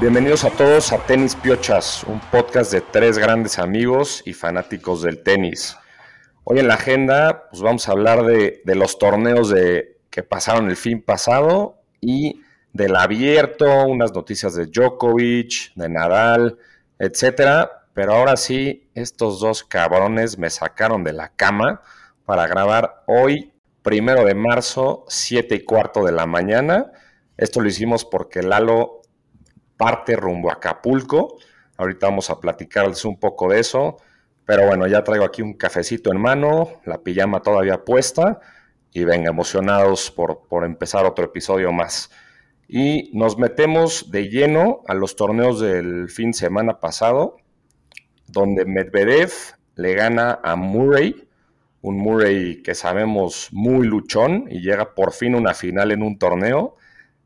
Bienvenidos a todos a Tenis Piochas, un podcast de tres grandes amigos y fanáticos del tenis. Hoy en la agenda pues vamos a hablar de, los torneos de, que pasaron el fin pasado y del abierto, unas noticias de Djokovic, de Nadal, etcétera. Pero ahora sí, estos dos cabrones me sacaron de la cama para grabar hoy, primero de marzo, siete y cuarto de la mañana. Esto lo hicimos porque Lalo parte rumbo a Acapulco. Ahorita vamos a platicarles un poco de eso. Pero bueno, ya traigo aquí un cafecito en mano, la pijama todavía puesta y venga, emocionados por, por empezar otro episodio más. Y nos metemos de lleno a los torneos del fin de semana pasado, donde Medvedev le gana a Murray, un Murray que sabemos muy luchón y llega por fin a una final en un torneo.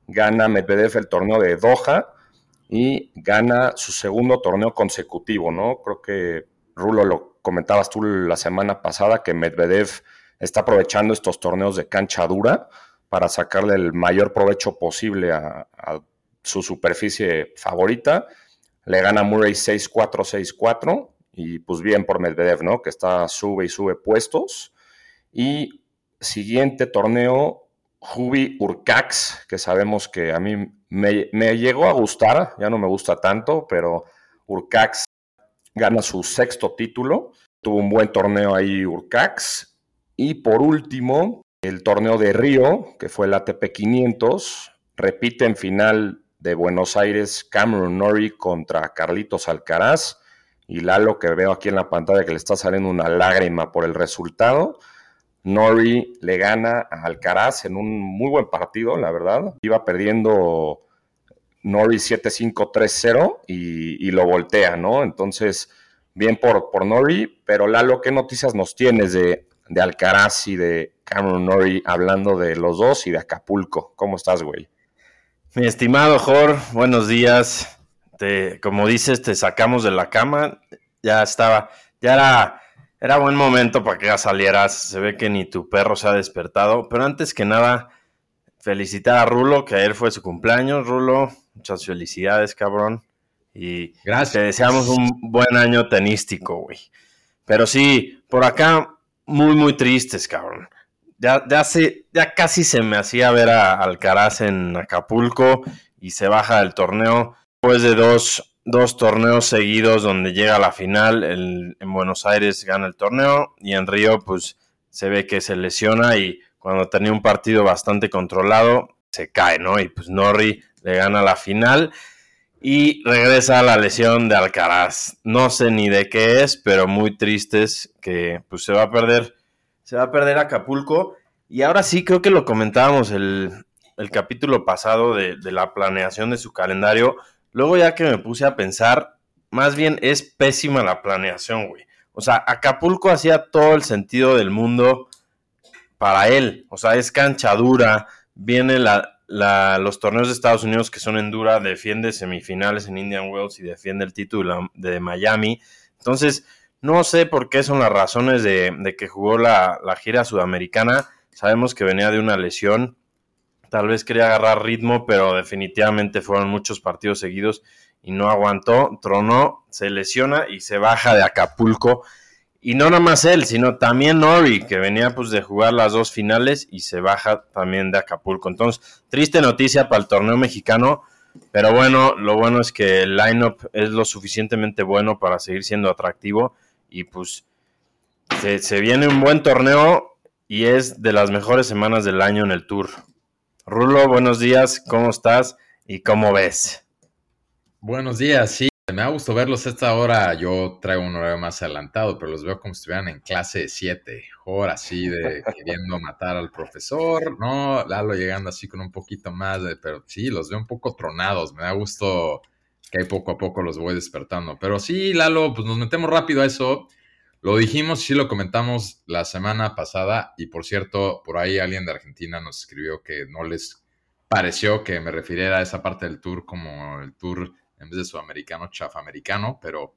Gana Medvedev el torneo de Doha y gana su segundo torneo consecutivo, ¿no? Creo que Rulo lo comentabas tú la semana pasada que Medvedev está aprovechando estos torneos de cancha dura para sacarle el mayor provecho posible a, su superficie favorita. Le gana Murray 6-4, 6-4 y pues bien por Medvedev, ¿no? Que está sube y sube puestos. Y siguiente torneo, Hubi Urcax, que sabemos que a mí me, llegó a gustar, ya no me gusta tanto, pero Urcax gana su sexto título. Tuvo un buen torneo ahí Urcax. Y por último, el torneo de Río, que fue el ATP 500, repite en final de Buenos Aires Cameron Norrie contra Carlitos Alcaraz. Y Lalo, que veo aquí en la pantalla que le está saliendo una lágrima por el resultado. Nori le gana a Alcaraz en un muy buen partido, la verdad. Iba perdiendo Nori 7-5-3-0 y, lo voltea, ¿no? Entonces, bien por, por Nori, pero Lalo, ¿qué noticias nos tienes de, Alcaraz y de Cameron Nori hablando de los dos y de Acapulco? ¿Cómo estás, güey? Mi estimado Jor, buenos días. Te, como dices, te sacamos de la cama. Ya estaba, ya era era buen momento para que ya salieras. Se ve que ni tu perro se ha despertado. Pero antes que nada, felicitar a Rulo, que ayer fue su cumpleaños. Rulo, muchas felicidades, cabrón. Y Gracias. te deseamos un buen año tenístico, güey. Pero sí, por acá, muy, muy tristes, cabrón. Ya, ya, ya casi se me hacía ver a Alcaraz en Acapulco y se baja del torneo después de dos dos torneos seguidos donde llega a la final. en Buenos Aires gana el torneo y en Río pues se ve que se lesiona y cuando tenía un partido bastante controlado se cae, ¿no? Y pues Norri le gana la final y regresa a la lesión de Alcaraz. No sé ni de qué es, pero muy tristes que pues se va a perder, se va a perder Acapulco. Y ahora sí creo que lo comentábamos el, el capítulo pasado de, de la planeación de su calendario Luego ya que me puse a pensar, más bien es pésima la planeación, güey. O sea, Acapulco hacía todo el sentido del mundo para él. O sea, es cancha dura, viene la, los torneos de Estados Unidos que son en dura, defiende semifinales en Indian Wells y defiende el título de Miami. Entonces, no sé por qué son las razones de, que jugó la, gira sudamericana. Sabemos que venía de una lesión tal vez quería agarrar ritmo, pero definitivamente fueron muchos partidos seguidos y no aguantó, tronó, se lesiona y se baja de Acapulco. Y no nada más él, sino también Nori, que venía pues de jugar las dos finales y se baja también de Acapulco. Entonces, triste noticia para el torneo mexicano, pero bueno, lo bueno es que el lineup es lo suficientemente bueno para seguir siendo atractivo y pues se, se viene un buen torneo y es de las mejores semanas del año en el tour. Rulo, buenos días, ¿cómo estás y cómo ves? Buenos días, sí, me ha gustado verlos esta hora. Yo traigo un horario más adelantado, pero los veo como si estuvieran en clase de 7, horas así de queriendo matar al profesor, ¿no? Lalo llegando así con un poquito más, de, pero sí, los veo un poco tronados. Me da gusto que poco a poco los voy despertando. Pero sí, Lalo, pues nos metemos rápido a eso. Lo dijimos, sí lo comentamos la semana pasada y por cierto, por ahí alguien de Argentina nos escribió que no les pareció que me refiriera a esa parte del tour como el tour en vez de sudamericano, chafamericano, pero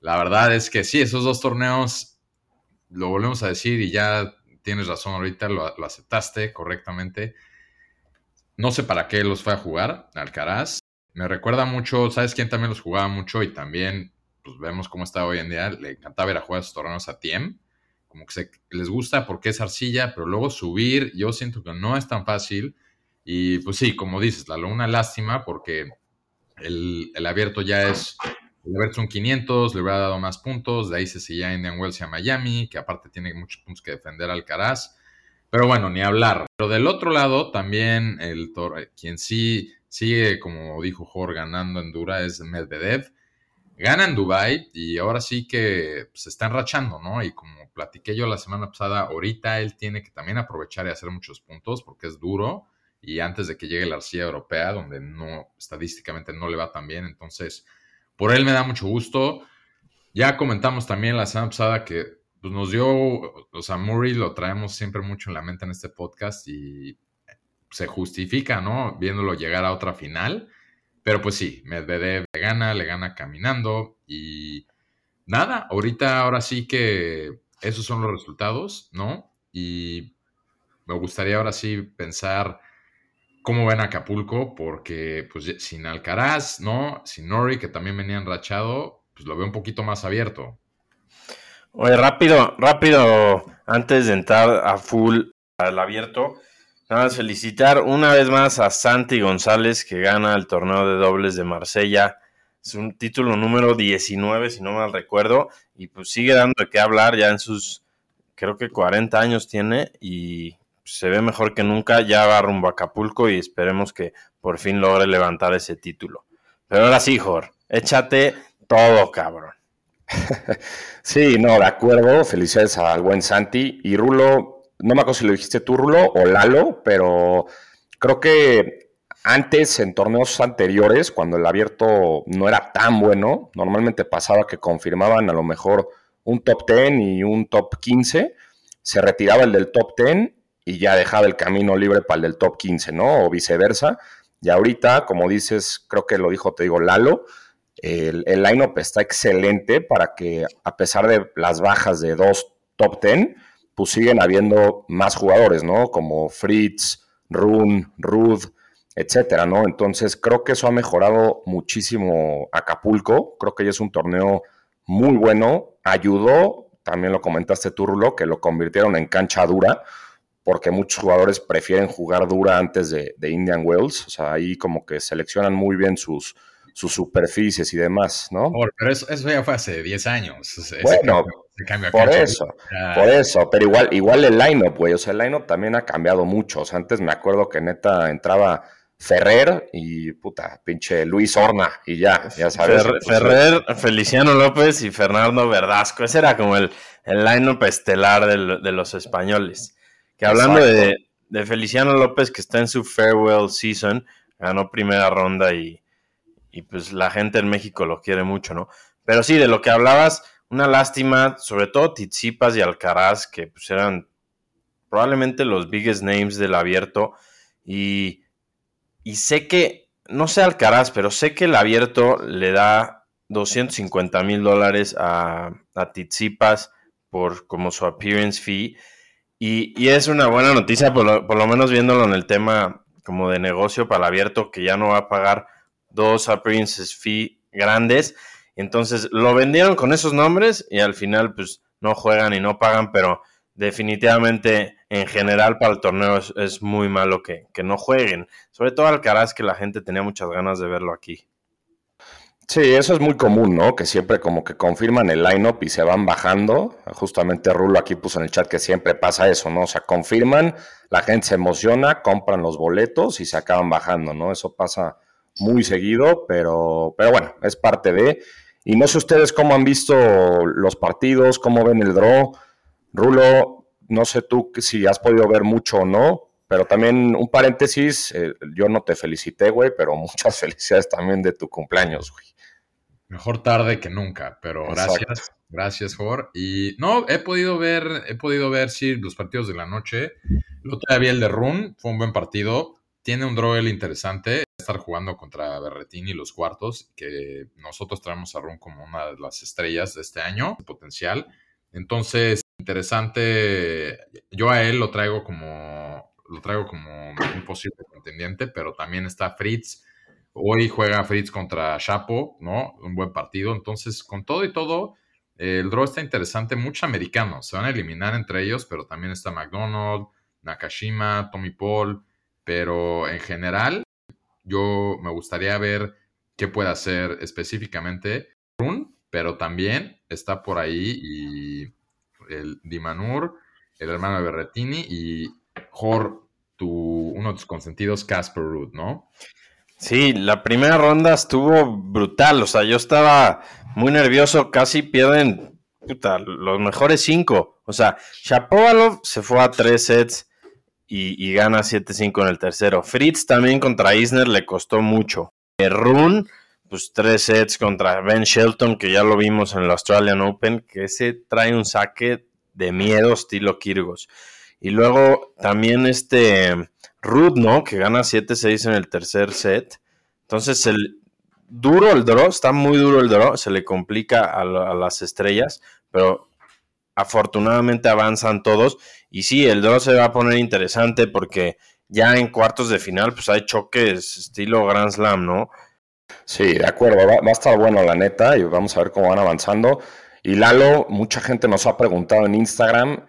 la verdad es que sí, esos dos torneos, lo volvemos a decir y ya tienes razón ahorita, lo, lo aceptaste correctamente. No sé para qué los fue a jugar Alcaraz. me recuerda mucho, ¿sabes quién también los jugaba mucho? Y también, pues vemos cómo está hoy en día, le encantaba ir a jugar esos torneos a Tiem. Como que se, les gusta porque es arcilla, pero luego subir, yo siento que no es tan fácil. Y pues sí, como dices, la una lástima porque el, el abierto ya es el abierto son 500, le hubiera dado más puntos, de ahí se seguía Indian Wells y a Miami, que aparte tiene muchos puntos que defender al Caraz. Pero bueno, ni hablar. Pero del otro lado, también el quien sí sigue, como dijo Jorge, ganando en Dura es Medvedev. Gana en Dubai y ahora sí que se está enrachando, ¿no? Y como platiqué yo la semana pasada, ahorita él tiene que también aprovechar y hacer muchos puntos porque es duro y antes de que llegue la arcilla europea, donde no estadísticamente no le va tan bien, entonces por él me da mucho gusto. Ya comentamos también la semana pasada que pues nos dio, o sea, Murray lo traemos siempre mucho en la mente en este podcast y se justifica, ¿no? Viéndolo llegar a otra final. Pero pues sí, Medvedev le gana, le gana caminando y nada, ahorita ahora sí que esos son los resultados, ¿no? Y me gustaría ahora sí pensar cómo ven Acapulco, porque pues sin Alcaraz, ¿no? Sin Nori, que también venía enrachado, pues lo veo un poquito más abierto. Oye, rápido, rápido, antes de entrar a full al abierto, nada más felicitar una vez más a Santi González que gana el torneo de dobles de Marsella. Es un título número 19, si no mal recuerdo, y pues sigue dando de qué hablar ya en sus, creo que 40 años tiene y se ve mejor que nunca, ya va rumbo a Acapulco y esperemos que por fin logre levantar ese título. Pero ahora sí, Jor, échate todo, cabrón. sí, no, de acuerdo. Felicidades al buen Santi. Y Rulo, no me acuerdo si lo dijiste tú, Rulo, o Lalo, pero creo que antes, en torneos anteriores, cuando el abierto no era tan bueno, normalmente pasaba que confirmaban a lo mejor un top 10 y un top 15, se retiraba el del top 10 y ya dejaba el camino libre para el del top 15, ¿no? O viceversa. Y ahorita, como dices, creo que lo dijo, te digo, Lalo, el, el line-up está excelente para que, a pesar de las bajas de dos top ten, pues siguen habiendo más jugadores, ¿no? Como Fritz, Rune, Ruth, etcétera, ¿no? Entonces creo que eso ha mejorado muchísimo Acapulco. Creo que ya es un torneo muy bueno. Ayudó, también lo comentaste tú, Rulo, que lo convirtieron en cancha dura, porque muchos jugadores prefieren jugar dura antes de, de Indian Wells. O sea, ahí como que seleccionan muy bien sus, sus superficies y demás, ¿no? pero eso, ya fue hace 10 años. bueno, por eso, por eso, pero igual, igual el line-up, güey, o sea, el line-up también ha cambiado mucho. O sea, antes me acuerdo que neta entraba Ferrer y puta, pinche Luis Horna y ya, ya sabes. Ferrer, Feliciano López y Fernando Verdasco, ese era como el, el line-up estelar de, los españoles. Que hablando de, de Feliciano López, que está en su farewell season, ganó primera ronda y y pues la gente en México lo quiere mucho, ¿no? Pero sí, de lo que hablabas, una lástima, sobre todo Tizipas y Alcaraz, que pues eran probablemente los biggest names del abierto. Y, y sé que, no sé Alcaraz, pero sé que el abierto le da 250 mil dólares a, a Tizipas por como su appearance fee. Y, y es una buena noticia, por lo, por lo menos viéndolo en el tema como de negocio para el abierto, que ya no va a pagar dos appearances fee grandes. Entonces lo vendieron con esos nombres y al final pues no juegan y no pagan, pero definitivamente en general para el torneo es, muy malo que, no jueguen. Sobre todo Alcaraz que la gente tenía muchas ganas de verlo aquí. Sí, eso es muy común, ¿no? Que siempre como que confirman el line-up y se van bajando. Justamente Rulo aquí puso en el chat que siempre pasa eso, ¿no? O sea, confirman, la gente se emociona, compran los boletos y se acaban bajando, ¿no? Eso pasa muy seguido, pero, pero bueno, es parte de. Y no sé ustedes cómo han visto los partidos, cómo ven el draw. Rulo, no sé tú si has podido ver mucho o no, pero también un paréntesis, eh, yo no te felicité, güey, pero muchas felicidades también de tu cumpleaños, güey. Mejor tarde que nunca, pero gracias. Gracias, Jor. Y no, he podido ver, he podido ver, sí, los partidos de la noche. Lo todavía el de Run, fue un buen partido. Tiene un draw interesante estar jugando contra Berretini los cuartos, que nosotros traemos a Ron como una de las estrellas de este año, potencial. Entonces, interesante. Yo a él lo traigo como lo traigo como un posible contendiente, pero también está Fritz. Hoy juega Fritz contra Chapo, ¿no? Un buen partido. Entonces, con todo y todo, el draw está interesante. Muchos americanos se van a eliminar entre ellos, pero también está McDonald, Nakashima, Tommy Paul. Pero en general, yo me gustaría ver qué puede hacer específicamente Run, pero también está por ahí y el Dimanur, el hermano de Berretini y Jor, tu, uno de tus consentidos, Casper Root, ¿no? Sí, la primera ronda estuvo brutal. O sea, yo estaba muy nervioso. Casi pierden los mejores cinco. O sea, Shapovalov se fue a tres sets y, gana 7-5 en el tercero. Fritz también contra Isner le costó mucho. Rune, pues tres sets contra Ben Shelton, que ya lo vimos en el Australian Open, que ese trae un saque de miedo estilo Kirgos. Y luego también este Ruth, ¿no? Que gana 7-6 en el tercer set. Entonces, el duro el draw, está muy duro el draw, se le complica a, las estrellas, pero afortunadamente avanzan todos. Y sí, el draw se va a poner interesante porque ya en cuartos de final, pues hay choques estilo Grand Slam, ¿no? Sí, de acuerdo, va, va, a estar bueno la neta y vamos a ver cómo van avanzando. Y Lalo, mucha gente nos ha preguntado en Instagram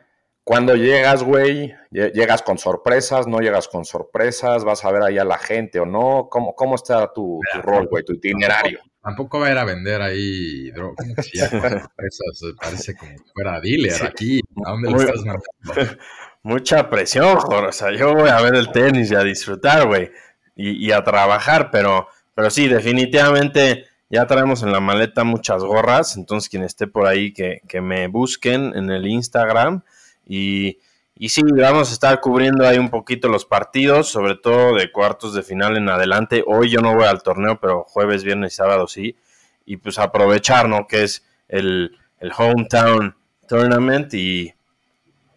cuando llegas, güey, llegas con sorpresas, no llegas con sorpresas, vas a ver ahí a la gente o no, ¿cómo, cómo está tu, rol, güey, tu itinerario? Tampoco, va a ir a vender ahí drogas, parece como fuera dealer aquí, ¿a dónde le estás mandando? Mucha presión, Jorge, o sea, yo voy a ver el tenis y a disfrutar, güey, y, a trabajar, pero, pero sí, definitivamente ya traemos en la maleta muchas gorras, entonces quien esté por ahí que, que me busquen en el Instagram, y, y sí, vamos a estar cubriendo ahí un poquito los partidos, sobre todo de cuartos de final en adelante. Hoy yo no voy al torneo, pero jueves, viernes y sábado sí. Y pues aprovechar, ¿no? Que es el, el Hometown Tournament y,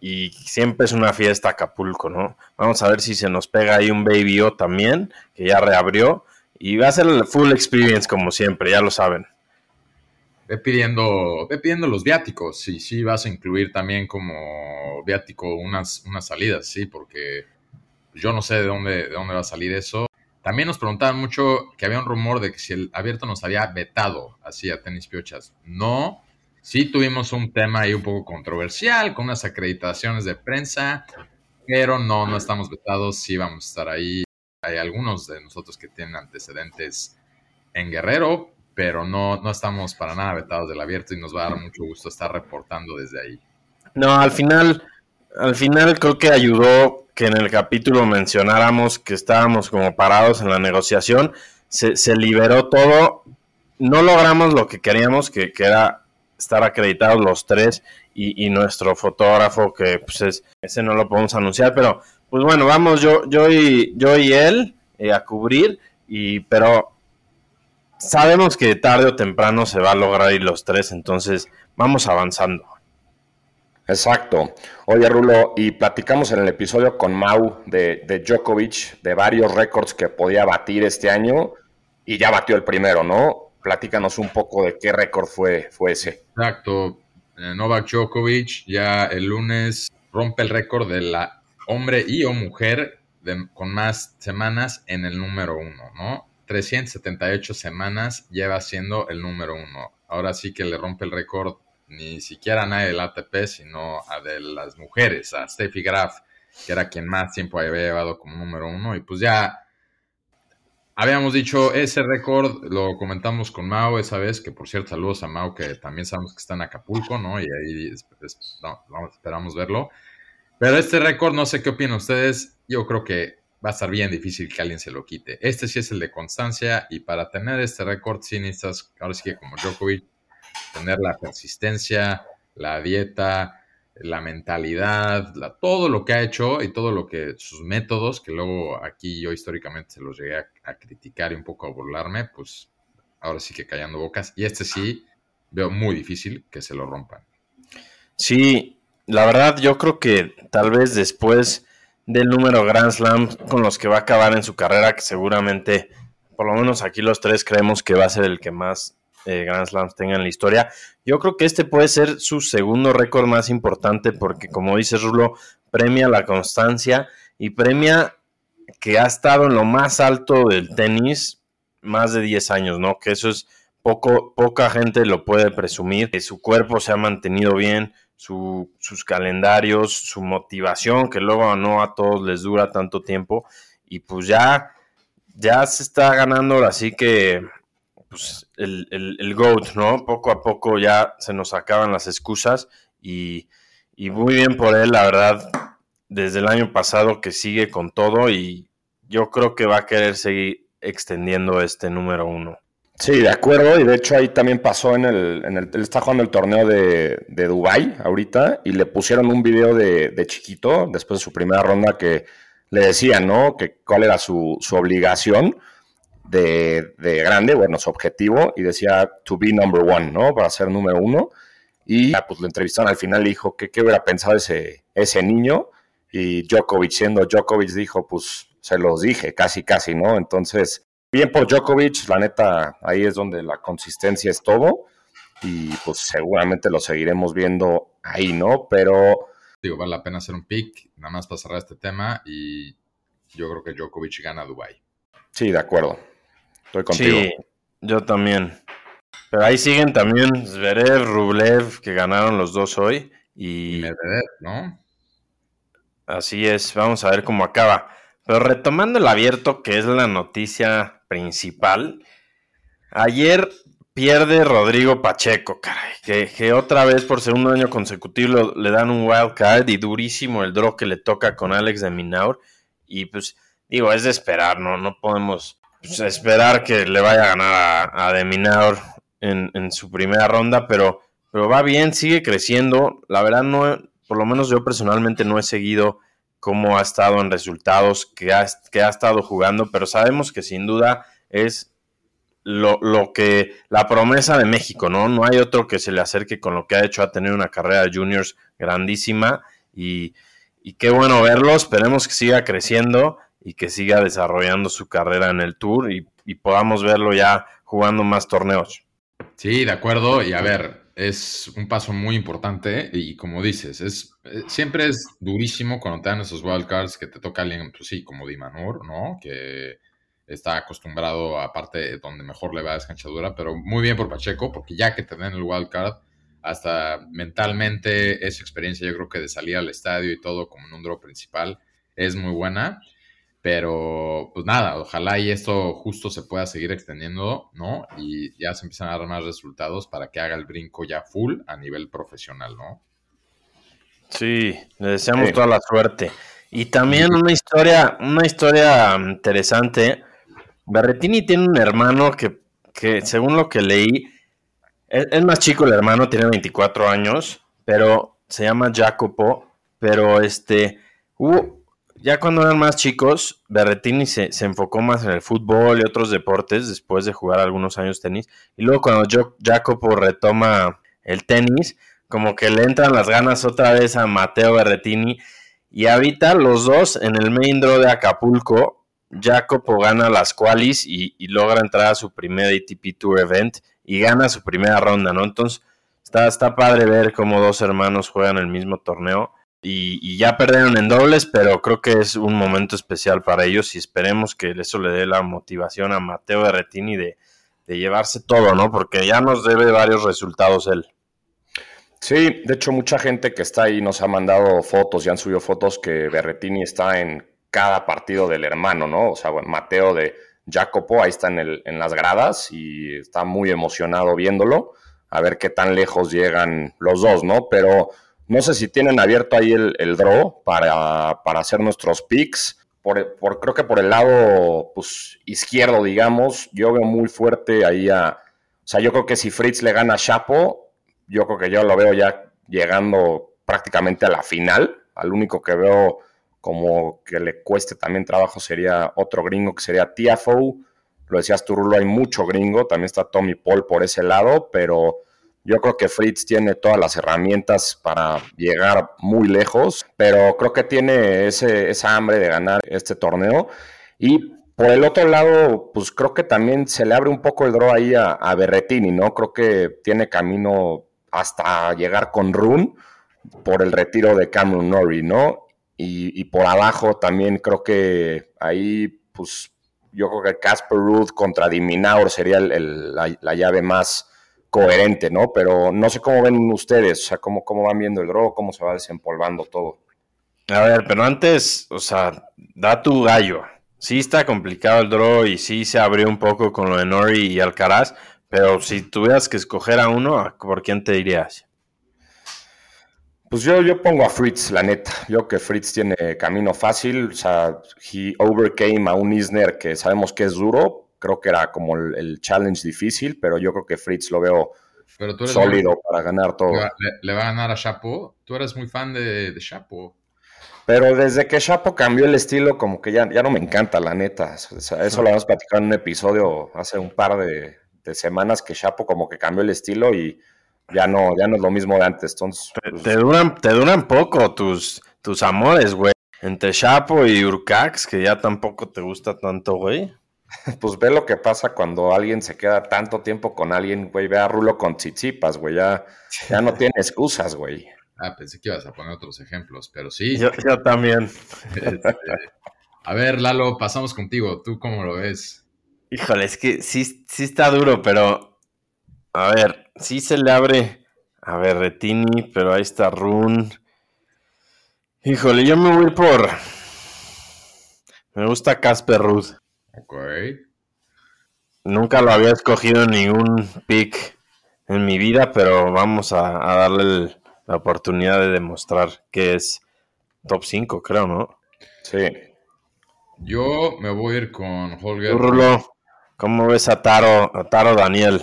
y siempre es una fiesta Acapulco, ¿no? Vamos a ver si se nos pega ahí un Baby O también, que ya reabrió. Y va a ser el full experience como siempre, ya lo saben ve pidiendo, ve pidiendo los viáticos, sí vas a incluir también como viático unas, unas salidas, sí, porque yo no sé de dónde, de dónde va a salir eso. También nos preguntaban mucho que había un rumor de que si el abierto nos había vetado así a tenis piochas. No, sí tuvimos un tema ahí un poco controversial con unas acreditaciones de prensa, pero no, no estamos vetados, sí vamos a estar ahí. Hay algunos de nosotros que tienen antecedentes en Guerrero, pero no, no estamos para nada vetados del abierto y nos va a dar mucho gusto estar reportando desde ahí. No, al final, al final creo que ayudó que en el capítulo mencionáramos que estábamos como parados en la negociación, se, se liberó todo, no logramos lo que queríamos, que, que era estar acreditados los tres y, y, nuestro fotógrafo, que pues es, ese no lo podemos anunciar, pero pues bueno, vamos yo, yo, y, yo y él eh, a cubrir, y, pero sabemos que tarde o temprano se va a lograr ir los tres, entonces vamos avanzando. Exacto. Oye, Rulo, y platicamos en el episodio con Mau de, de Djokovic de varios récords que podía batir este año y ya batió el primero, ¿no? Platícanos un poco de qué récord fue, fue ese. Exacto. Eh, Novak Djokovic ya el lunes rompe el récord de la hombre y o mujer con más semanas en el número uno, ¿no? 378 semanas lleva siendo el número uno. Ahora sí que le rompe el récord ni siquiera a nadie del ATP, sino a de las mujeres, a Steffi Graf, que era quien más tiempo había llevado como número uno. Y pues ya habíamos dicho ese récord, lo comentamos con Mao esa vez, que por cierto, saludos a Mao, que también sabemos que está en Acapulco, ¿no? Y ahí esperamos verlo. Pero este récord, no sé qué opinan ustedes. Yo creo que va a estar bien difícil que alguien se lo quite. Este sí es el de constancia y para tener este récord sí necesitas, ahora sí que como Djokovic, tener la persistencia, la dieta, la mentalidad, todo lo que ha hecho y todo lo que sus métodos, que luego aquí yo históricamente se los llegué a, criticar y un poco a burlarme, pues ahora sí que callando bocas. Y este sí veo muy difícil que se lo rompan. Sí, la verdad yo creo que tal vez después del número Grand Slam con los que va a acabar en su carrera, que seguramente, por lo menos aquí los tres creemos que va a ser el que más eh, Grand Slams tenga en la historia. Yo creo que este puede ser su segundo récord más importante porque, como dice Rulo, premia la constancia y premia que ha estado en lo más alto del tenis más de 10 años, ¿no? Que eso es poco, poca gente lo puede presumir, que su cuerpo se ha mantenido bien, sus calendarios, su motivación, que luego no a todos les dura tanto tiempo, y pues ya, ya se está ganando así que pues, el, el, GOAT, ¿no? Poco a poco ya se nos acaban las excusas y, y muy bien por él, la verdad, desde el año pasado que sigue con todo y yo creo que va a querer seguir extendiendo este número uno. Sí, de acuerdo, y de hecho ahí también pasó en el, en el él está jugando el torneo de, de Dubai ahorita y le pusieron un video de, chiquito después de su primera ronda que le decían, ¿no? Que cuál era su, obligación de, de, grande, bueno, su objetivo, y decía to be number one, ¿no? Para ser número uno. Y pues lo entrevistaron al final y dijo que qué hubiera pensado ese, ese niño. Y Djokovic, siendo Djokovic, dijo, pues se los dije, casi, casi, ¿no? Entonces, bien por Djokovic, la neta, ahí es donde la consistencia es todo y pues seguramente lo seguiremos viendo ahí, ¿no? Pero... Digo, vale la pena hacer un pick, nada más para cerrar este tema y yo creo que Djokovic gana a Dubai. Sí, de acuerdo. Estoy contigo. Sí, yo también. Pero ahí siguen también Zverev, Rublev, que ganaron los dos hoy. Y Medvedev, ¿no? Así es, vamos a ver cómo acaba. Pero retomando el abierto, que es la noticia principal, ayer pierde Rodrigo Pacheco, caray, que, otra vez por segundo año consecutivo le dan un wild card y durísimo el draw que le toca con Alex de Minaur. Y pues, digo, es de esperar, ¿no? No podemos pues, esperar que le vaya a ganar a, de Minaur en, en, su primera ronda, pero, pero va bien, sigue creciendo. La verdad, no, por lo menos yo personalmente no he seguido cómo ha estado en resultados, que ha, ha estado jugando, pero sabemos que sin duda es lo, que la promesa de México, ¿no? No hay otro que se le acerque con lo que ha hecho a tener una carrera de juniors grandísima y, qué bueno verlo, esperemos que siga creciendo y que siga desarrollando su carrera en el tour y, y podamos verlo ya jugando más torneos. Sí, de acuerdo, y a ver, es un paso muy importante y como dices, es eh, siempre es durísimo cuando te dan esos wildcards que te toca alguien, pues sí, como Dimanur, ¿no? Que está acostumbrado a parte donde mejor le va a descanchadura, pero muy bien por Pacheco, porque ya que te den el wildcard, hasta mentalmente esa experiencia yo creo que de salir al estadio y todo como en un draw principal es muy buena. Pero, pues nada, ojalá y esto justo se pueda seguir extendiendo, ¿no? Y ya se empiezan a dar más resultados para que haga el brinco ya full a nivel profesional, ¿no? Sí, le deseamos toda la suerte. Y también una historia, una historia interesante. Berretini tiene un hermano que, que según lo que leí, es, más chico el hermano, tiene 24 años, pero se llama Jacopo, pero este, hubo, ya cuando eran más chicos, Berretini se, enfocó más en el fútbol y otros deportes después de jugar algunos años tenis. Y luego cuando Jacopo retoma el tenis, como que le entran las ganas otra vez a Mateo Berretini y habita los dos en el main draw de Acapulco. Jacopo gana las qualis y, y, logra entrar a su primer ATP Tour event y gana su primera ronda, ¿no? Entonces está, está padre ver cómo dos hermanos juegan el mismo torneo y, ya perdieron en dobles, pero creo que es un momento especial para ellos y esperemos que eso le dé la motivación a Mateo Berretini de, de llevarse todo, ¿no? Porque ya nos debe varios resultados él. Sí, de hecho mucha gente que está ahí nos ha mandado fotos y han subido fotos que Berretini está en cada partido del hermano, ¿no? O sea, bueno, Mateo de Jacopo ahí está en, el, en las gradas y está muy emocionado viéndolo, a ver qué tan lejos llegan los dos, ¿no? Pero no sé si tienen abierto ahí el, el draw para, hacer nuestros picks. Por, creo que por el lado pues, izquierdo, digamos, yo veo muy fuerte ahí a. O sea, yo creo que si Fritz le gana a Chapo, yo creo que yo lo veo ya llegando prácticamente a la final. Al único que veo como que le cueste también trabajo sería otro gringo que sería Tiafoe. Lo decías tú, Rulo, hay mucho gringo. También está Tommy Paul por ese lado, pero yo creo que Fritz tiene todas las herramientas para llegar muy lejos, pero creo que tiene ese, esa hambre de ganar este torneo. Y por el otro lado, pues creo que también se le abre un poco el draw ahí a, Berretini, ¿no? Creo que tiene camino hasta llegar con Run por el retiro de Cameron Norrie, ¿no? Y, por abajo también creo que ahí, pues yo creo que Casper Ruth contra Diminaur sería la, llave más coherente, ¿no? Pero no sé cómo ven ustedes, o sea, cómo, cómo van viendo el draw, cómo se va desempolvando todo. A ver, pero antes, o sea, da tu gallo. Sí está complicado el draw y sí se abrió un poco con lo de Nori y Alcaraz, pero si tuvieras que escoger a uno, ¿por quién te dirías? Pues yo, yo pongo a Fritz, la neta. Yo que Fritz tiene camino fácil. O sea, he overcame a un Isner que sabemos que es duro. Creo que era como el, challenge difícil, pero yo creo que Fritz lo veo sólido para ganar todo. Le, va a ganar a Chapo. Tú eres muy fan de, de Chapo. Pero desde que Chapo cambió el estilo, como que ya, ya no me encanta, la neta. eso lo hemos platicado en un episodio hace un par de, de semanas que Chapo como que cambió el estilo y ya no, ya no es lo mismo de antes. Entonces, pues, te, duran, te duran poco tus, tus amores, güey. Entre Chapo y Urcax, que ya tampoco te gusta tanto, güey. Pues ve lo que pasa cuando alguien se queda tanto tiempo con alguien, güey. Ve a Rulo con chichipas, güey. Ya, ya no tiene excusas, güey. Ah, pensé que ibas a poner otros ejemplos, pero sí. Yo, también. Este, a ver, Lalo, pasamos contigo. ¿Tú cómo lo ves? Híjole, es que sí, sí está duro, pero a ver, sí se le abre a Berretini, pero ahí está Run. Híjole, yo me voy por. Me gusta Casper Ruth. Ok. Nunca lo había escogido en ningún pick en mi vida, pero vamos a, darle la oportunidad de demostrar que es top 5, creo, ¿no? Sí. Yo me voy a ir con Holger. Rulo, ¿cómo ves a Taro, a Taro Daniel?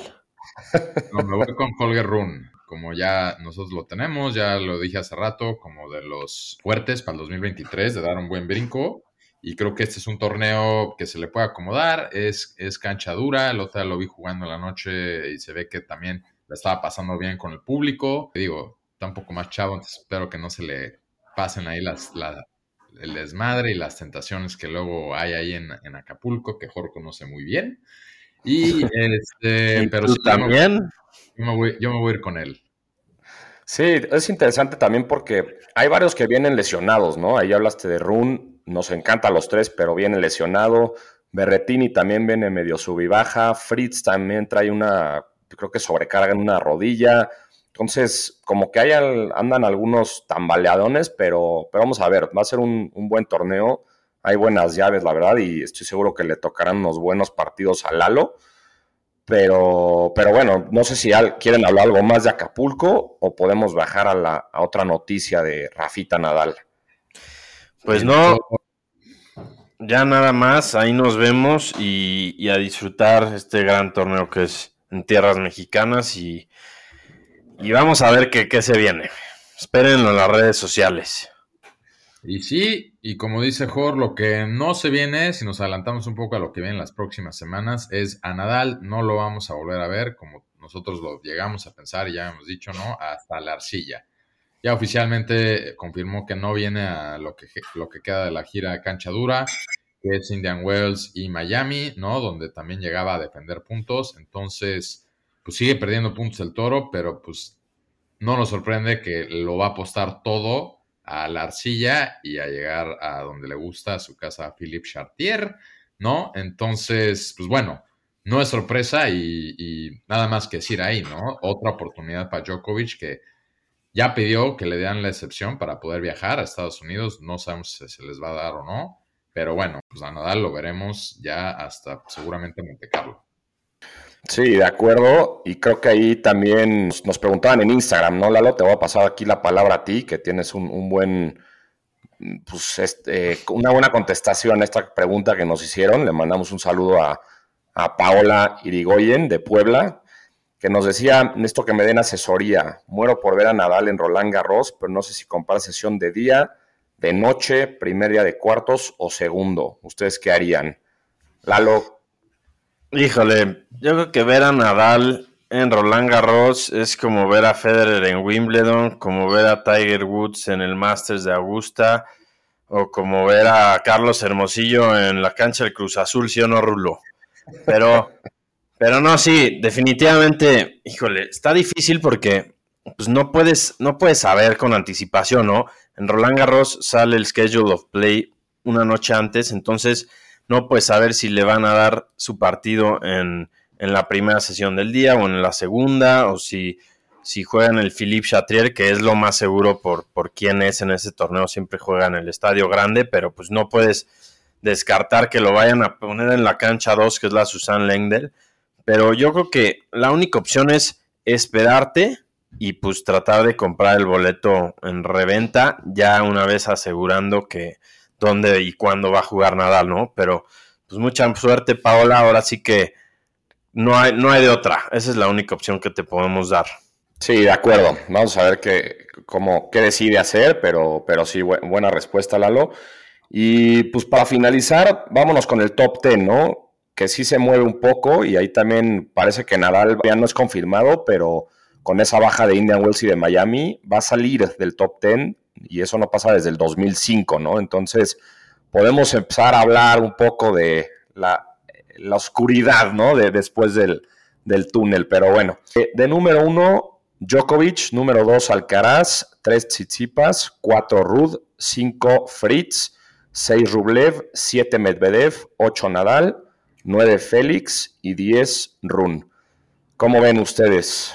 No, me voy con Holger Run. Como ya nosotros lo tenemos, ya lo dije hace rato, como de los fuertes para el 2023, de dar un buen brinco. Y creo que este es un torneo que se le puede acomodar. Es, es cancha dura. El otro día lo vi jugando en la noche y se ve que también le estaba pasando bien con el público. Digo, está un poco más chavo, entonces espero que no se le pasen ahí las, el desmadre y las tentaciones que luego hay ahí en, en Acapulco, que Jorge conoce muy bien. Y este, pero ¿Tú también. Yo me, voy, yo me voy a ir con él. Sí, es interesante también porque hay varios que vienen lesionados, ¿no? Ahí hablaste de Run, nos encanta los tres, pero viene lesionado. Berretini también viene medio sub baja. Fritz también trae una, creo que sobrecarga en una rodilla. Entonces, como que hay, andan algunos tambaleadones, pero, pero vamos a ver, va a ser un, buen torneo hay buenas llaves, la verdad, y estoy seguro que le tocarán unos buenos partidos a Lalo. Pero, pero bueno, no sé si quieren hablar algo más de Acapulco o podemos bajar a, la, otra noticia de Rafita Nadal. Pues no, ya nada más, ahí nos vemos y, a disfrutar este gran torneo que es en tierras mexicanas y, y vamos a ver qué, qué se viene. Espérenlo en las redes sociales. Y sí, y como dice Jor, lo que no se viene, si nos adelantamos un poco a lo que viene en las próximas semanas, es a Nadal, no lo vamos a volver a ver, como nosotros lo llegamos a pensar y ya hemos dicho, ¿no? Hasta la arcilla. Ya oficialmente confirmó que no viene a lo que, lo que queda de la gira cancha dura, que es Indian Wells y Miami, ¿no? Donde también llegaba a defender puntos. Entonces, pues sigue perdiendo puntos el toro, pero pues no nos sorprende que lo va a apostar todo a la arcilla y a llegar a donde le gusta, a su casa Philippe Chartier, ¿no? Entonces, pues bueno, no es sorpresa y, nada más que decir ahí, ¿no? Otra oportunidad para Djokovic que ya pidió que le den la excepción para poder viajar a Estados Unidos, no sabemos si se les va a dar o no, pero bueno, pues a Nadal lo veremos ya hasta seguramente Monte Carlo. Sí, de acuerdo. Y creo que ahí también nos preguntaban en Instagram, ¿no, Lalo? Te voy a pasar aquí la palabra a ti, que tienes un, buen, pues, este, una buena contestación a esta pregunta que nos hicieron. Le mandamos un saludo a, a Paola Irigoyen de Puebla, que nos decía, esto que me den asesoría, muero por ver a Nadal en Roland Garros, pero no sé si compara sesión de día, de noche, primer día de cuartos o segundo. ¿Ustedes qué harían? Lalo, Híjole, yo creo que ver a Nadal en Roland Garros es como ver a Federer en Wimbledon, como ver a Tiger Woods en el Masters de Augusta, o como ver a Carlos Hermosillo en la cancha del Cruz Azul, si o no, Rulo. Pero, pero no, sí, definitivamente, híjole, está difícil porque pues no puedes, no puedes saber con anticipación, ¿no? En Roland Garros sale el schedule of play una noche antes, entonces no puedes saber si le van a dar su partido en, en la primera sesión del día o en la segunda, o si, si juegan el Philippe Chatrier, que es lo más seguro por, por quién es en ese torneo, siempre juega en el estadio grande, pero pues no puedes descartar que lo vayan a poner en la cancha 2, que es la Susan Lengdel. Pero yo creo que la única opción es esperarte y pues tratar de comprar el boleto en reventa, ya una vez asegurando que dónde y cuándo va a jugar Nadal, ¿no? Pero pues mucha suerte, Paola, ahora sí que no hay, no hay de otra, esa es la única opción que te podemos dar. Sí, de acuerdo. Vamos a ver qué, cómo, qué decide hacer, pero, pero sí, buena respuesta, Lalo. Y pues para finalizar, vámonos con el top 10, ¿no? Que sí se mueve un poco y ahí también parece que Nadal ya no es confirmado, pero con esa baja de Indian Wells y de Miami va a salir del top 10 y eso no pasa desde el 2005, ¿no? Entonces podemos empezar a hablar un poco de la, oscuridad, ¿no? De, después del, túnel, pero bueno. Eh, de número uno, Djokovic, número dos, Alcaraz, tres Tsitsipas, cuatro Rud, cinco Fritz, 6 Rublev, 7 Medvedev, 8 Nadal, 9 Félix y 10 Run. ¿Cómo ven ustedes?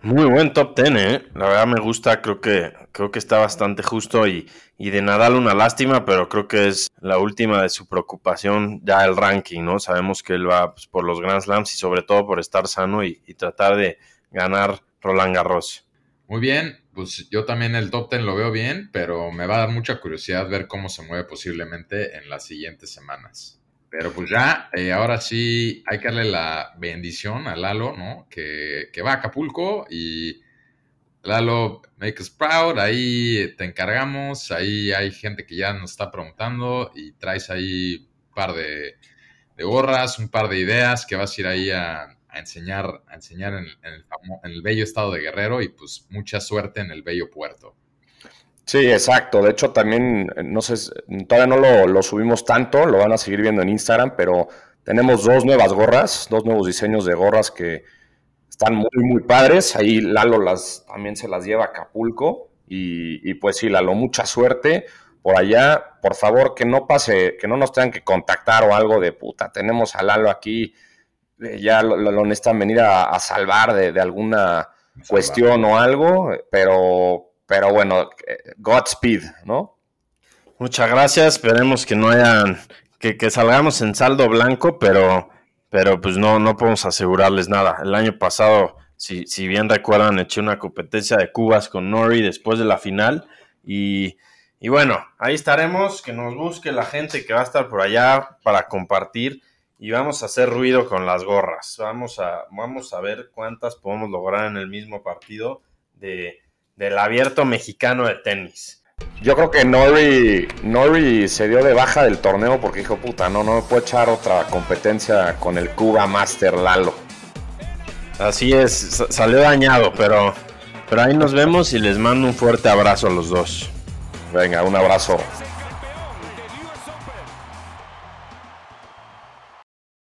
Muy buen top 10, ¿eh? La verdad me gusta, creo que, creo que está bastante justo y, y, de Nadal una lástima, pero creo que es la última de su preocupación ya el ranking, ¿no? Sabemos que él va pues, por los Grand Slams y sobre todo por estar sano y, y tratar de ganar Roland Garros. Muy bien, pues yo también el top 10 lo veo bien, pero me va a dar mucha curiosidad ver cómo se mueve posiblemente en las siguientes semanas. Pero pues ya, eh, ahora sí hay que darle la bendición a Lalo, ¿no? Que, va a Acapulco y Lalo, make us proud, ahí te encargamos, ahí hay gente que ya nos está preguntando y traes ahí un par de, gorras, un par de ideas que vas a ir ahí a, enseñar, a enseñar en, el, en, el, bello estado de Guerrero y pues mucha suerte en el bello puerto. Sí, exacto. De hecho, también, no sé, todavía no lo, subimos tanto, lo van a seguir viendo en Instagram, pero tenemos dos nuevas gorras, dos nuevos diseños de gorras que están muy, muy padres. Ahí Lalo las, también se las lleva a Acapulco. Y, y pues sí, Lalo, mucha suerte por allá. Por favor, que no pase, que no nos tengan que contactar o algo de puta. Tenemos a Lalo aquí ya lo, lo, necesitan venir a, salvar de, alguna cuestión o algo, pero, pero bueno, eh, Godspeed, ¿no? Muchas gracias, esperemos que no hayan, que, salgamos en saldo blanco, pero, pero pues no, no podemos asegurarles nada. El año pasado, si, si bien recuerdan, eché una competencia de cubas con Nori después de la final y... Y bueno, ahí estaremos, que nos busque la gente que va a estar por allá para compartir y vamos a hacer ruido con las gorras. Vamos a, vamos a ver cuántas podemos lograr en el mismo partido de, del abierto mexicano de tenis. Yo creo que Nori, Nori se dio de baja del torneo porque dijo, puta, no, no me puedo echar otra competencia con el Cuba Master Lalo. Así es, salió dañado, pero, pero ahí nos vemos y les mando un fuerte abrazo a los dos. Venga, un abrazo.